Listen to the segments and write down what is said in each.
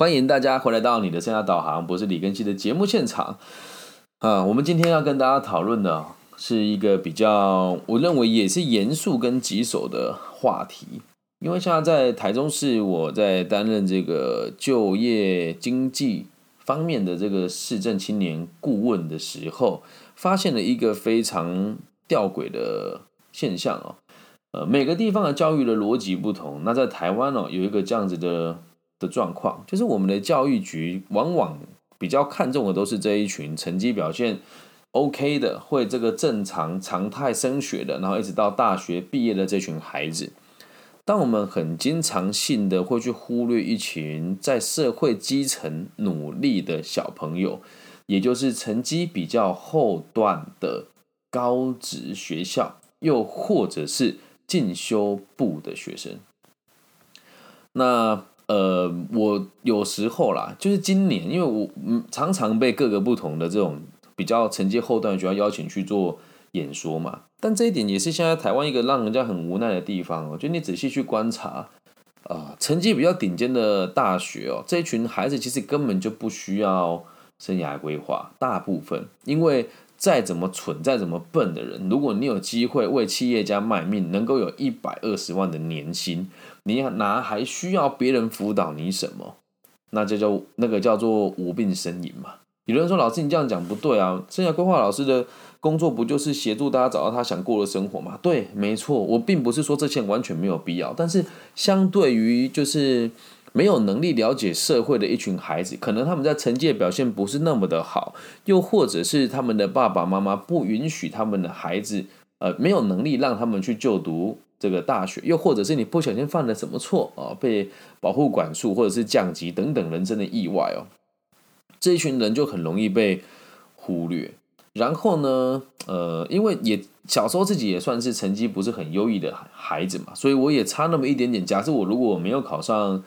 欢迎大家回来到你的生涯导航，我是李根熙的节目现场啊。我们今天要跟大家讨论的是一个比较，我认为也是严肃跟棘手的话题。因为现在在台中市，我在担任这个就业经济方面的这个市政青年顾问的时候，发现了一个非常吊诡的现象哦。呃，每个地方的教育的逻辑不同。那在台湾哦，有一个这样子的。的状况就是，我们的教育局往往比较看重的都是这一群成绩表现 OK 的，会这个正常常态升学的，然后一直到大学毕业的这群孩子。当我们很经常性的会去忽略一群在社会基层努力的小朋友，也就是成绩比较后段的高职学校，又或者是进修部的学生，那。呃，我有时候啦，就是今年，因为我常常被各个不同的这种比较承接后段的学校邀请去做演说嘛。但这一点也是现在台湾一个让人家很无奈的地方哦。就你仔细去观察啊，成绩比较顶尖的大学哦，这一群孩子其实根本就不需要生涯规划，大部分因为再怎么蠢、再怎么笨的人，如果你有机会为企业家卖命，能够有一百二十万的年薪。你哪还需要别人辅导你什么？那就叫那个叫做无病呻吟嘛。有人说老师你这样讲不对啊，生涯规划老师的工作不就是协助大家找到他想过的生活吗？对，没错，我并不是说这些完全没有必要，但是相对于就是没有能力了解社会的一群孩子，可能他们在成绩表现不是那么的好，又或者是他们的爸爸妈妈不允许他们的孩子，呃，没有能力让他们去就读。这个大学，又或者是你不小心犯了什么错啊，被保护管束，或者是降级等等人生的意外哦，这一群人就很容易被忽略。然后呢，呃，因为也小时候自己也算是成绩不是很优异的孩子嘛，所以我也差那么一点点。假设我如果没有考上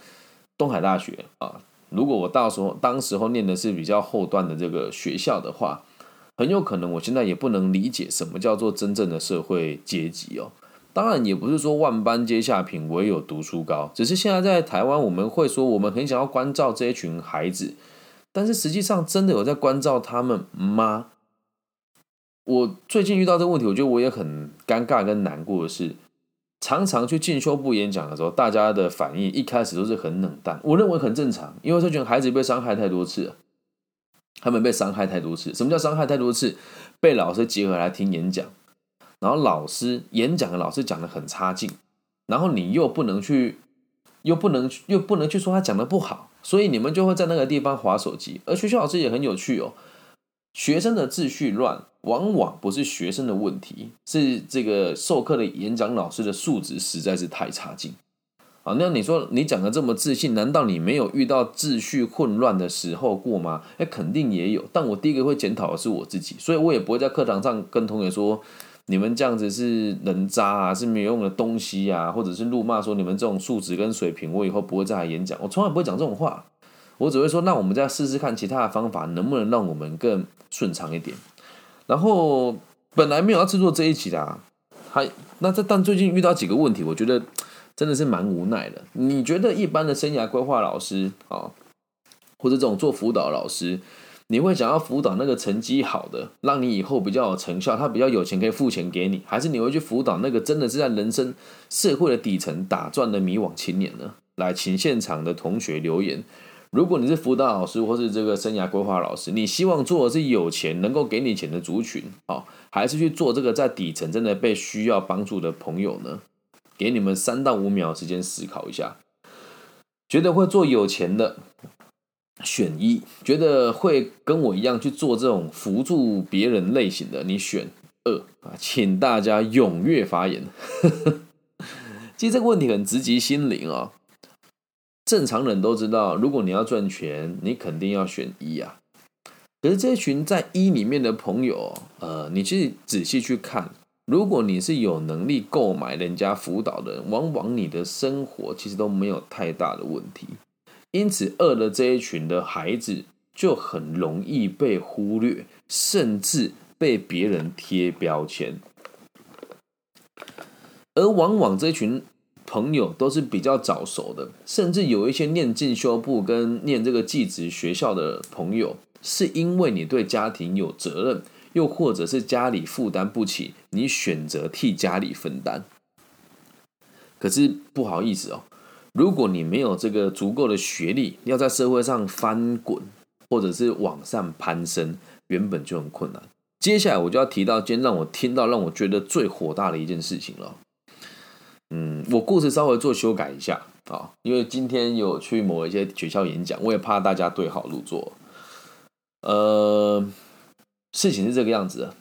东海大学啊，如果我到时候当时候念的是比较后段的这个学校的话，很有可能我现在也不能理解什么叫做真正的社会阶级哦。当然也不是说万般皆下品，唯有读书高。只是现在在台湾，我们会说我们很想要关照这一群孩子，但是实际上真的有在关照他们吗？我最近遇到这个问题，我觉得我也很尴尬跟难过的是，常常去进修部演讲的时候，大家的反应一开始都是很冷淡。我认为很正常，因为这群孩子被伤害太多次，他们被伤害太多次。什么叫伤害太多次？被老师集合来听演讲。然后老师演讲的老师讲的很差劲，然后你又不能去，又不能又不能去说他讲的不好，所以你们就会在那个地方划手机。而学校老师也很有趣哦，学生的秩序乱，往往不是学生的问题，是这个授课的演讲老师的素质实在是太差劲啊。那你说你讲的这么自信，难道你没有遇到秩序混乱的时候过吗？哎，肯定也有。但我第一个会检讨的是我自己，所以我也不会在课堂上跟同学说。你们这样子是人渣啊，是没有用的东西啊，或者是怒骂说你们这种素质跟水平，我以后不会再来演讲。我从来不会讲这种话，我只会说，那我们再试试看其他的方法，能不能让我们更顺畅一点。然后本来没有要制作这一期的，还那这但最近遇到几个问题，我觉得真的是蛮无奈的。你觉得一般的生涯规划老师啊，或者这种做辅导老师？你会想要辅导那个成绩好的，让你以后比较有成效，他比较有钱可以付钱给你，还是你会去辅导那个真的是在人生社会的底层打转的迷惘青年呢？来，请现场的同学留言。如果你是辅导老师或是这个生涯规划老师，你希望做的是有钱能够给你钱的族群，哦，还是去做这个在底层真的被需要帮助的朋友呢？给你们三到五秒时间思考一下，觉得会做有钱的。选一，觉得会跟我一样去做这种辅助别人类型的，你选二啊，请大家踊跃发言。其实这个问题很直击心灵啊，正常人都知道，如果你要赚钱，你肯定要选一啊。可是这群在一里面的朋友，呃，你去仔细去看，如果你是有能力购买人家辅导的人，往往你的生活其实都没有太大的问题。因此，二的这一群的孩子就很容易被忽略，甚至被别人贴标签。而往往这群朋友都是比较早熟的，甚至有一些念进修部跟念这个技职学校的朋友，是因为你对家庭有责任，又或者是家里负担不起，你选择替家里分担。可是不好意思哦，如果你没有这个足够的学历，要在社会上翻滚，或者是往上攀升，原本就很困难。接下来我就要提到今天让我听到让我觉得最火大的一件事情了。嗯，我故事稍微做修改一下啊，因为今天有去某一些学校演讲，我也怕大家对号入座。呃，事情是这个样子的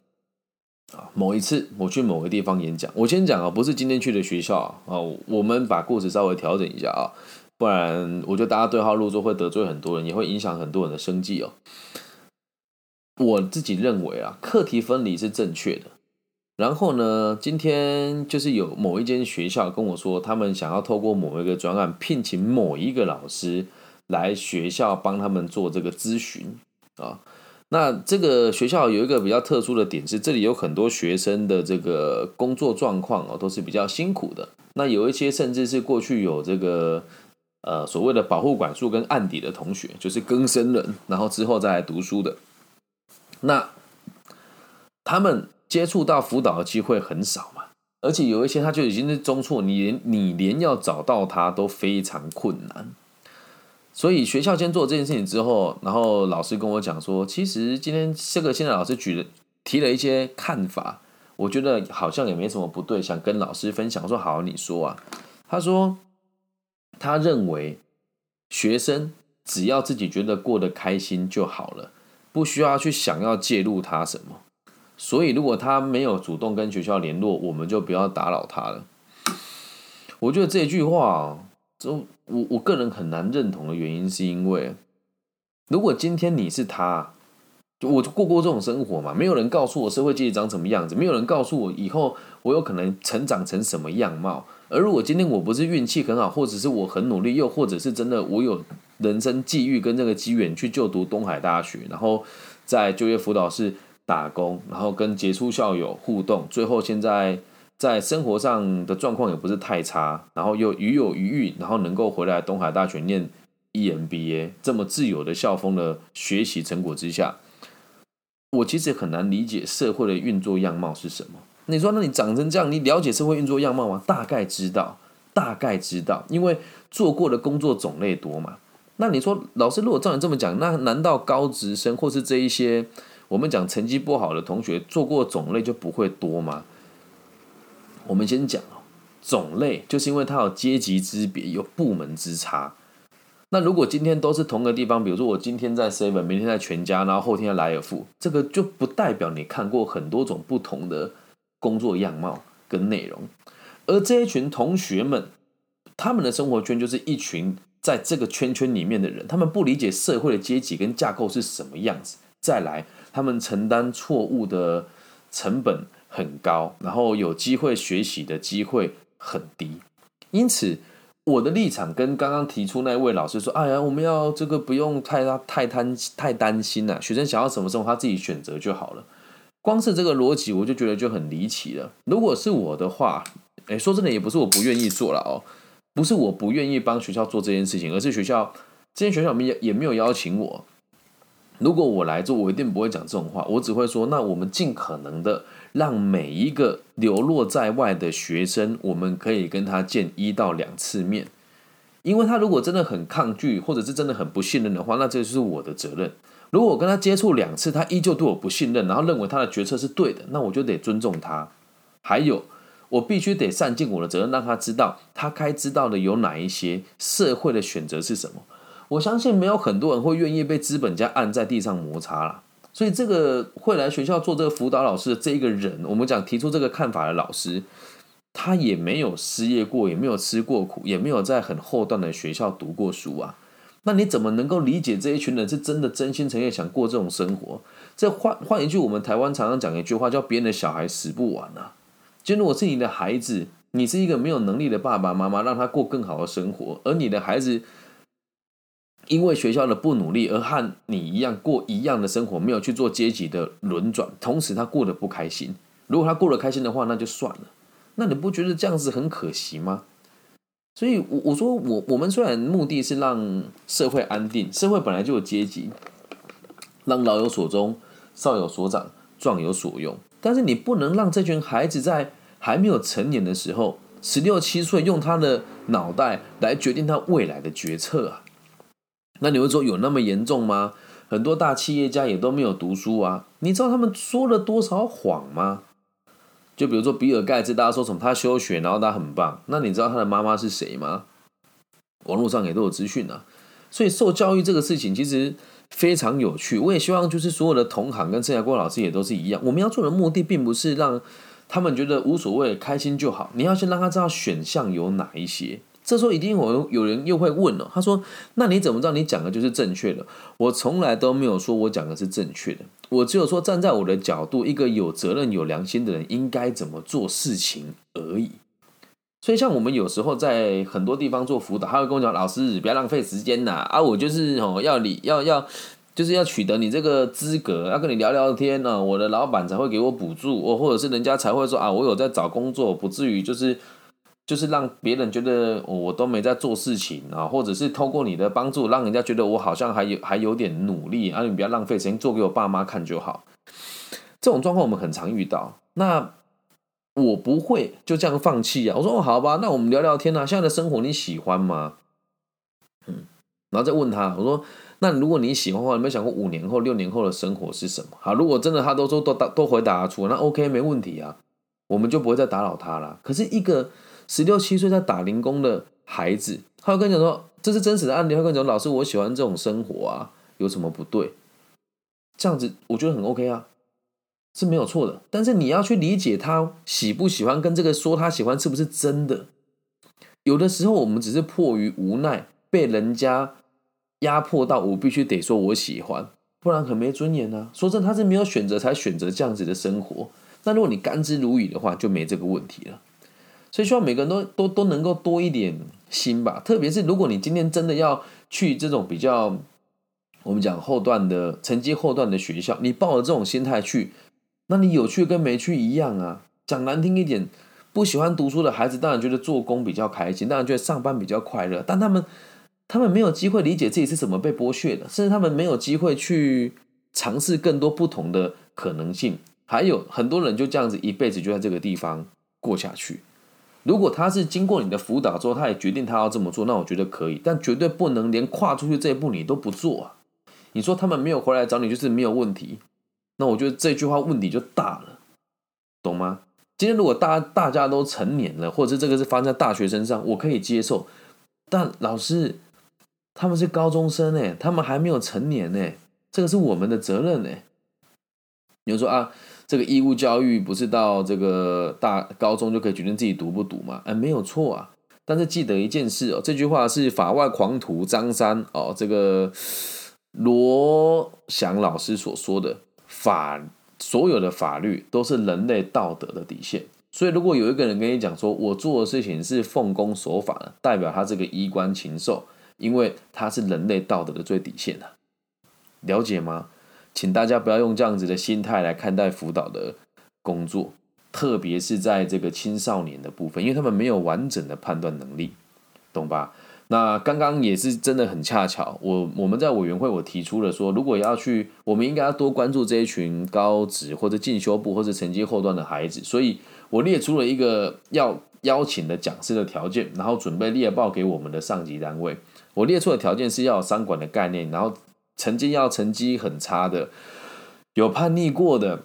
啊。某一次我去某个地方演讲，我先讲啊，不是今天去的学校啊。我们把故事稍微调整一下啊，不然我觉得大家对号入座会得罪很多人，也会影响很多人的生计哦。我自己认为啊，课题分离是正确的。然后呢，今天就是有某一间学校跟我说，他们想要透过某一个专案聘请某一个老师来学校帮他们做这个咨询啊。那这个学校有一个比较特殊的点是，这里有很多学生的这个工作状况哦，都是比较辛苦的。那有一些甚至是过去有这个呃所谓的保护管束跟案底的同学，就是更生人，然后之后再来读书的。那他们接触到辅导的机会很少嘛，而且有一些他就已经是中辍，你连你连要找到他都非常困难。所以学校先做这件事情之后，然后老师跟我讲说，其实今天这个现在老师举了提了一些看法，我觉得好像也没什么不对，想跟老师分享。说好，你说啊。他说他认为学生只要自己觉得过得开心就好了。不需要去想要介入他什么，所以如果他没有主动跟学校联络，我们就不要打扰他了。我觉得这句话，就我我个人很难认同的原因，是因为如果今天你是他，就我就过过这种生活嘛，没有人告诉我社会阶级长什么样子，没有人告诉我以后我有可能成长成什么样貌。而如果今天我不是运气很好，或者是我很努力，又或者是真的我有。人生际遇跟这个机缘去就读东海大学，然后在就业辅导室打工，然后跟杰出校友互动，最后现在在生活上的状况也不是太差，然后又与有余裕，然后能够回来东海大学念 EMBA，这么自由的校风的学习成果之下，我其实很难理解社会的运作样貌是什么。你说，那你长成这样，你了解社会运作样貌吗？大概知道，大概知道，因为做过的工作种类多嘛。那你说，老师如果照你这么讲，那难道高职生或是这一些我们讲成绩不好的同学做过种类就不会多吗？我们先讲哦，种类就是因为它有阶级之别，有部门之差。那如果今天都是同个地方，比如说我今天在 seven，明天在全家，然后后天在莱尔富，这个就不代表你看过很多种不同的工作样貌跟内容。而这一群同学们，他们的生活圈就是一群。在这个圈圈里面的人，他们不理解社会的阶级跟架构是什么样子。再来，他们承担错误的成本很高，然后有机会学习的机会很低。因此，我的立场跟刚刚提出那位老师说：“哎呀，我们要这个不用太太担太担心了，学生想要什么时候，他自己选择就好了。”光是这个逻辑，我就觉得就很离奇了。如果是我的话，哎，说真的，也不是我不愿意做了哦。不是我不愿意帮学校做这件事情，而是学校这间学校也也没有邀请我。如果我来做，我一定不会讲这种话。我只会说，那我们尽可能的让每一个流落在外的学生，我们可以跟他见一到两次面。因为他如果真的很抗拒，或者是真的很不信任的话，那这就是我的责任。如果我跟他接触两次，他依旧对我不信任，然后认为他的决策是对的，那我就得尊重他。还有。我必须得善尽我的责任，让他知道他该知道的有哪一些，社会的选择是什么。我相信没有很多人会愿意被资本家按在地上摩擦了。所以，这个会来学校做这个辅导老师的这一个人，我们讲提出这个看法的老师，他也没有失业过，也没有吃过苦，也没有在很后段的学校读过书啊。那你怎么能够理解这一群人是真的真心诚意想过这种生活？这换换一句，我们台湾常常讲一句话，叫“别人的小孩死不完”啊。今天我是你的孩子，你是一个没有能力的爸爸妈妈，让他过更好的生活，而你的孩子因为学校的不努力而和你一样过一样的生活，没有去做阶级的轮转，同时他过得不开心。如果他过得开心的话，那就算了。那你不觉得这样子很可惜吗？所以，我我说我我们虽然目的是让社会安定，社会本来就有阶级，让老有所终，少有所长，壮有所用，但是你不能让这群孩子在还没有成年的时候，十六七岁用他的脑袋来决定他未来的决策啊。那你会说有那么严重吗？很多大企业家也都没有读书啊，你知道他们说了多少谎吗？就比如说比尔盖茨，大家说什么他休学，然后他很棒。那你知道他的妈妈是谁吗？网络上也都有资讯啊。所以受教育这个事情其实非常有趣。我也希望就是所有的同行跟郑亚国老师也都是一样。我们要做的目的并不是让他们觉得无所谓、开心就好。你要先让他知道选项有哪一些。这时候一定有有人又会问了，他说：“那你怎么知道你讲的就是正确的？”我从来都没有说我讲的是正确的，我只有说站在我的角度，一个有责任、有良心的人应该怎么做事情而已。所以，像我们有时候在很多地方做辅导，他会跟我讲：“老师，不要浪费时间呐！啊，我就是哦，要你要要，就是要取得你这个资格，要跟你聊聊天呢，我的老板才会给我补助，我或者是人家才会说啊，我有在找工作，不至于就是。”就是让别人觉得我都没在做事情啊，或者是透过你的帮助，让人家觉得我好像还有还有点努力啊，你不要浪费时间做给我爸妈看就好。这种状况我们很常遇到。那我不会就这样放弃啊。我说哦，好吧，那我们聊聊天啊。现在的生活你喜欢吗？嗯，然后再问他，我说那如果你喜欢的话，有没有想过五年后、六年后的生活是什么？好，如果真的他都说都答都回答出，那 OK 没问题啊，我们就不会再打扰他了。可是一个。十六七岁在打零工的孩子，他会跟你讲说这是真实的案例。他会跟你讲老师，我喜欢这种生活啊，有什么不对？这样子我觉得很 OK 啊，是没有错的。但是你要去理解他喜不喜欢，跟这个说他喜欢是不是真的？有的时候我们只是迫于无奈，被人家压迫到，我必须得说我喜欢，不然很没尊严啊。说真，他是没有选择才选择这样子的生活。那如果你甘之如饴的话，就没这个问题了。所以希望每个人都都都能够多一点心吧，特别是如果你今天真的要去这种比较，我们讲后段的成绩后段的学校，你抱着这种心态去，那你有去跟没去一样啊。讲难听一点，不喜欢读书的孩子当然觉得做工比较开心，当然觉得上班比较快乐，但他们他们没有机会理解自己是怎么被剥削的，甚至他们没有机会去尝试更多不同的可能性。还有很多人就这样子一辈子就在这个地方过下去。如果他是经过你的辅导之后，他也决定他要这么做，那我觉得可以，但绝对不能连跨出去这一步你都不做啊！你说他们没有回来找你就是没有问题，那我觉得这句话问题就大了，懂吗？今天如果大家大家都成年了，或者是这个是发生在大学身上，我可以接受，但老师他们是高中生哎，他们还没有成年呢，这个是我们的责任哎。你说啊？这个义务教育不是到这个大高中就可以决定自己读不读吗？哎，没有错啊。但是记得一件事哦，这句话是法外狂徒张三哦，这个罗翔老师所说的法，所有的法律都是人类道德的底线。所以，如果有一个人跟你讲说，我做的事情是奉公守法的，代表他这个衣冠禽兽，因为他是人类道德的最底线啊。了解吗？请大家不要用这样子的心态来看待辅导的工作，特别是在这个青少年的部分，因为他们没有完整的判断能力，懂吧？那刚刚也是真的很恰巧，我我们在委员会我提出了说，如果要去，我们应该要多关注这一群高职或者进修部或者成绩后段的孩子，所以我列出了一个要邀请的讲师的条件，然后准备列报给我们的上级单位。我列出的条件是要有三管的概念，然后。成绩要成绩很差的，有叛逆过的，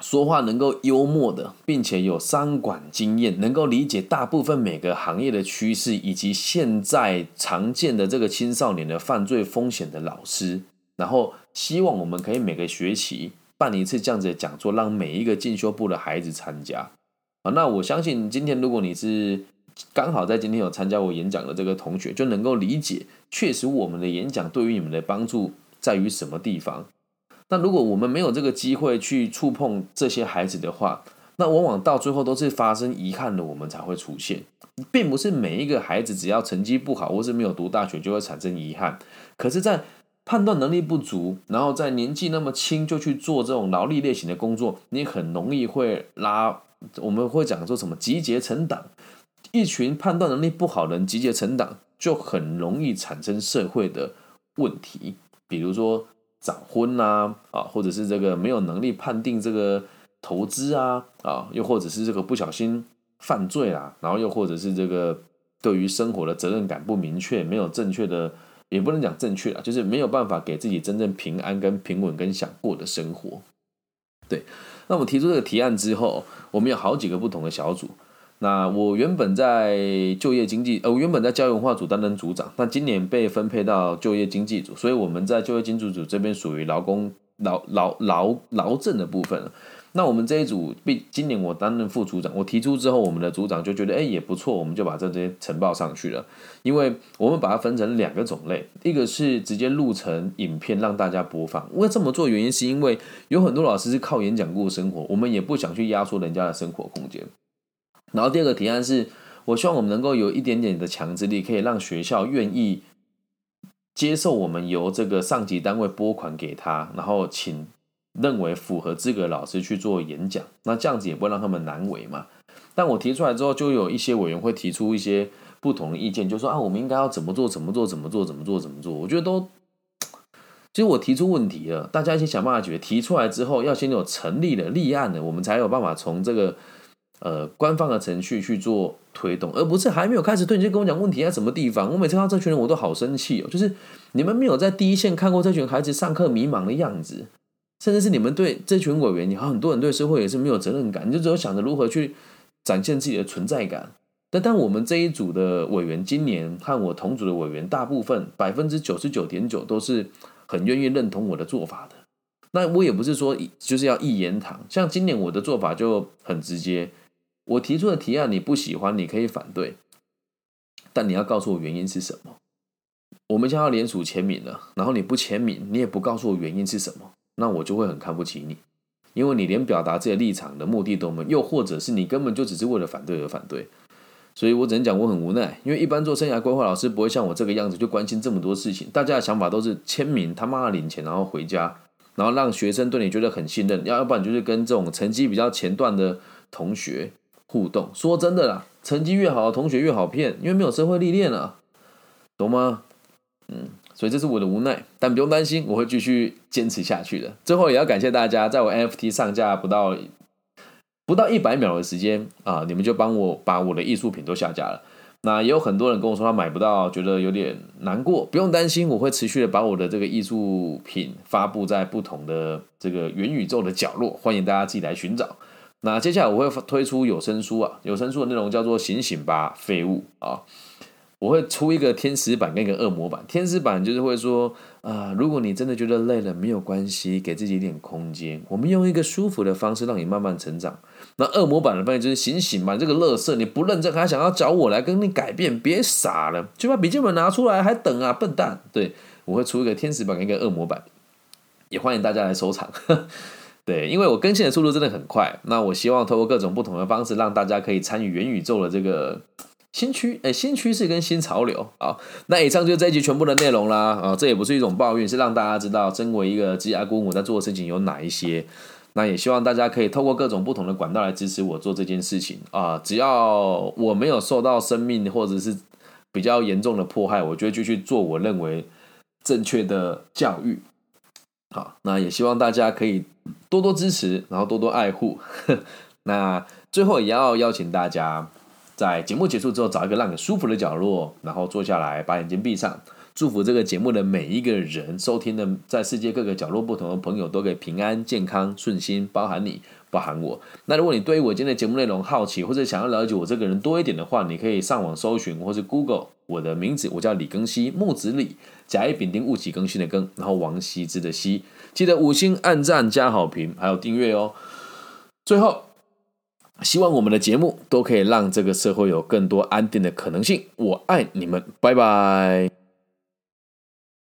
说话能够幽默的，并且有商管经验，能够理解大部分每个行业的趋势以及现在常见的这个青少年的犯罪风险的老师。然后希望我们可以每个学期办一次这样子的讲座，让每一个进修部的孩子参加。啊，那我相信今天如果你是。刚好在今天有参加我演讲的这个同学就能够理解，确实我们的演讲对于你们的帮助在于什么地方。那如果我们没有这个机会去触碰这些孩子的话，那往往到最后都是发生遗憾的，我们才会出现，并不是每一个孩子只要成绩不好或是没有读大学就会产生遗憾。可是，在判断能力不足，然后在年纪那么轻就去做这种劳力类型的工作，你很容易会拉，我们会讲说什么集结成党。一群判断能力不好的人集结成党，就很容易产生社会的问题，比如说早婚呐，啊，或者是这个没有能力判定这个投资啊，啊，又或者是这个不小心犯罪啦，然后又或者是这个对于生活的责任感不明确，没有正确的，也不能讲正确啊，就是没有办法给自己真正平安跟平稳跟想过的生活。对，那我们提出这个提案之后，我们有好几个不同的小组。那我原本在就业经济，呃，我原本在教育文化组担任组长，但今年被分配到就业经济组，所以我们在就业经济组这边属于劳工劳劳劳劳政的部分那我们这一组，毕今年我担任副组长，我提出之后，我们的组长就觉得，哎，也不错，我们就把这些呈报上去了。因为我们把它分成两个种类，一个是直接录成影片让大家播放。为这么做原因是因为有很多老师是靠演讲过生活，我们也不想去压缩人家的生活空间。然后第二个提案是，我希望我们能够有一点点的强制力，可以让学校愿意接受我们由这个上级单位拨款给他，然后请认为符合资格的老师去做演讲。那这样子也不会让他们难为嘛。但我提出来之后，就有一些委员会提出一些不同的意见，就说啊，我们应该要怎么做？怎么做？怎么做？怎么做？怎么做？我觉得都，其实我提出问题了，大家一起想办法解决。提出来之后，要先有成立的立案的，我们才有办法从这个。呃，官方的程序去做推动，而不是还没有开始推你就跟我讲问题在什么地方。我每次看到这群人，我都好生气哦。就是你们没有在第一线看过这群孩子上课迷茫的样子，甚至是你们对这群委员，你很多人对社会也是没有责任感，你就只有想着如何去展现自己的存在感。但但我们这一组的委员，今年和我同组的委员，大部分百分之九十九点九都是很愿意认同我的做法的。那我也不是说就是要一言堂，像今年我的做法就很直接。我提出的提案你不喜欢，你可以反对，但你要告诉我原因是什么。我们将要联署签名了，然后你不签名，你也不告诉我原因是什么，那我就会很看不起你，因为你连表达自己的立场的目的都没有，又或者是你根本就只是为了反对而反对。所以我只能讲我很无奈，因为一般做生涯规划老师不会像我这个样子就关心这么多事情，大家的想法都是签名他妈领钱然后回家，然后让学生对你觉得很信任，要要不然就是跟这种成绩比较前段的同学。互动，说真的啦，成绩越好的同学越好骗，因为没有社会历练啊，懂吗？嗯，所以这是我的无奈，但不用担心，我会继续坚持下去的。最后也要感谢大家，在我 NFT 上架不到不到一百秒的时间啊，你们就帮我把我的艺术品都下架了。那也有很多人跟我说他买不到，觉得有点难过，不用担心，我会持续的把我的这个艺术品发布在不同的这个元宇宙的角落，欢迎大家自己来寻找。那接下来我会推出有声书啊，有声书的内容叫做《醒醒吧，废物》啊，我会出一个天使版跟一个恶魔版。天使版就是会说啊，如果你真的觉得累了，没有关系，给自己一点空间，我们用一个舒服的方式让你慢慢成长。那恶魔版的翻译就是醒醒吧，这个乐色你不认真，还想要找我来跟你改变，别傻了，就把笔记本拿出来，还等啊，笨蛋！对我会出一个天使版跟一个恶魔版，也欢迎大家来收藏。对，因为我更新的速度真的很快，那我希望通过各种不同的方式，让大家可以参与元宇宙的这个新趋诶新趋势跟新潮流啊。那以上就是这一集全部的内容啦啊，这也不是一种抱怨，是让大家知道身为一个职业姑母在做的事情有哪一些。那也希望大家可以透过各种不同的管道来支持我做这件事情啊。只要我没有受到生命或者是比较严重的迫害，我就会继续做我认为正确的教育。好，那也希望大家可以多多支持，然后多多爱护。那最后也要邀请大家，在节目结束之后找一个让你舒服的角落，然后坐下来，把眼睛闭上，祝福这个节目的每一个人收听的，在世界各个角落不同的朋友都可以平安、健康、顺心，包含你。包含我。那如果你对于我今天的节目内容好奇，或者想要了解我这个人多一点的话，你可以上网搜寻，或是 Google 我的名字，我叫李庚希，木子李，甲乙丙丁戊己庚辛的庚，然后王羲之的羲，记得五星按赞加好评，还有订阅哦。最后，希望我们的节目都可以让这个社会有更多安定的可能性。我爱你们，拜拜。